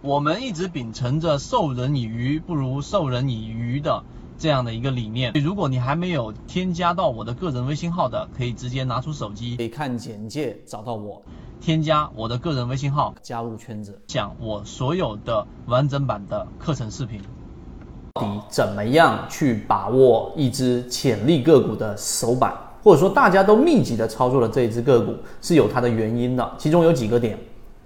我们一直秉承着授人以鱼不如授人以渔的这样的一个理念。如果你还没有添加到我的个人微信号的，可以直接拿出手机，可以看简介找到我，添加我的个人微信号，加入圈子，讲我所有的完整版的课程视频。到底怎么样去把握一只潜力个股的首板，或者说大家都密集的操作了这一只个股是有它的原因的，其中有几个点。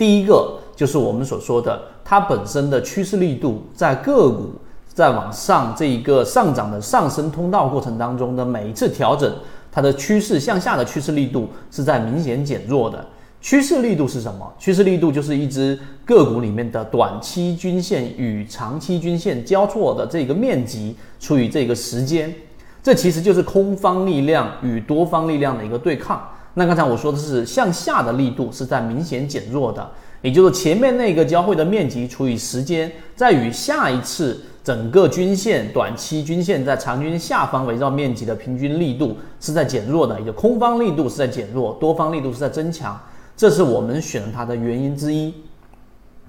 第一个就是我们所说的，它本身的趋势力度，在个股在往上这一个上涨的上升通道过程当中的每一次调整，它的趋势向下的趋势力度是在明显减弱的。趋势力度是什么？趋势力度就是一只个股里面的短期均线与长期均线交错的这个面积除以这个时间，这其实就是空方力量与多方力量的一个对抗。那刚才我说的是向下的力度是在明显减弱的，也就是前面那个交汇的面积除以时间，在与下一次整个均线短期均线在长均下方围绕面积的平均力度是在减弱的，也就空方力度是在减弱，多方力度是在增强，这是我们选它的原因之一。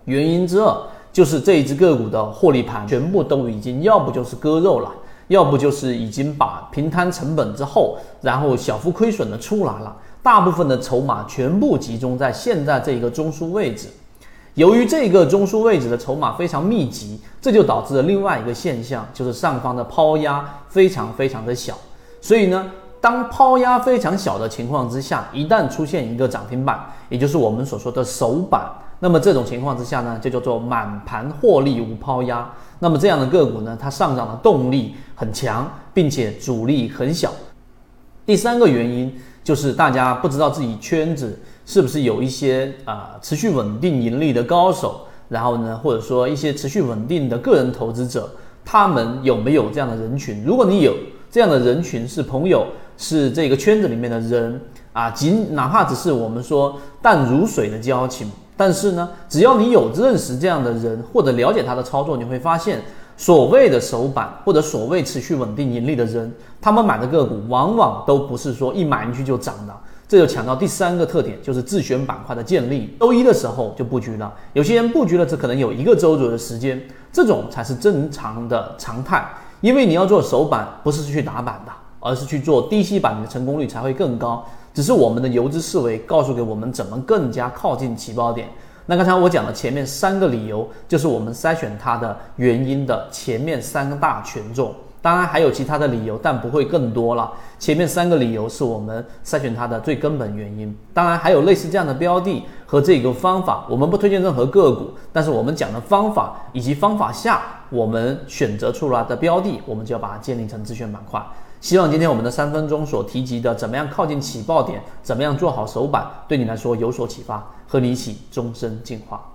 原因之二就是这一只个股的获利盘全部都已经要不就是割肉了，要不就是已经把平摊成本之后，然后小幅亏损的出来了。大部分的筹码全部集中在现在这一个中枢位置，由于这个中枢位置的筹码非常密集，这就导致了另外一个现象，就是上方的抛压非常非常的小。所以呢，当抛压非常小的情况之下，一旦出现一个涨停板，也就是我们所说的首板，那么这种情况之下呢，就叫做满盘获利无抛压。那么这样的个股呢，它上涨的动力很强，并且阻力很小。第三个原因。就是大家不知道自己圈子是不是有一些啊持续稳定盈利的高手，然后呢，或者说一些持续稳定的个人投资者，他们有没有这样的人群？如果你有这样的人群，是朋友，是这个圈子里面的人啊，仅哪怕只是我们说淡如水的交情，但是呢，只要你有认识这样的人或者了解他的操作，你会发现。所谓的首板或者所谓持续稳定盈利的人，他们买的个股往往都不是说一买进去就涨的。这就强调第三个特点，就是自选板块的建立。周一的时候就布局了，有些人布局了，这可能有一个周左右的时间，这种才是正常的常态。因为你要做首板，不是去打板的，而是去做低吸板，你的成功率才会更高。只是我们的游资思维告诉给我们怎么更加靠近起爆点。那刚才我讲的前面三个理由，就是我们筛选它的原因的前面三大权重。当然还有其他的理由，但不会更多了。前面三个理由是我们筛选它的最根本原因。当然还有类似这样的标的和这个方法，我们不推荐任何个股，但是我们讲的方法以及方法下我们选择出来的标的，我们就要把它建立成自选板块。希望今天我们的三分钟所提及的怎么样靠近起爆点，怎么样做好手板，对你来说有所启发，和你一起终身进化。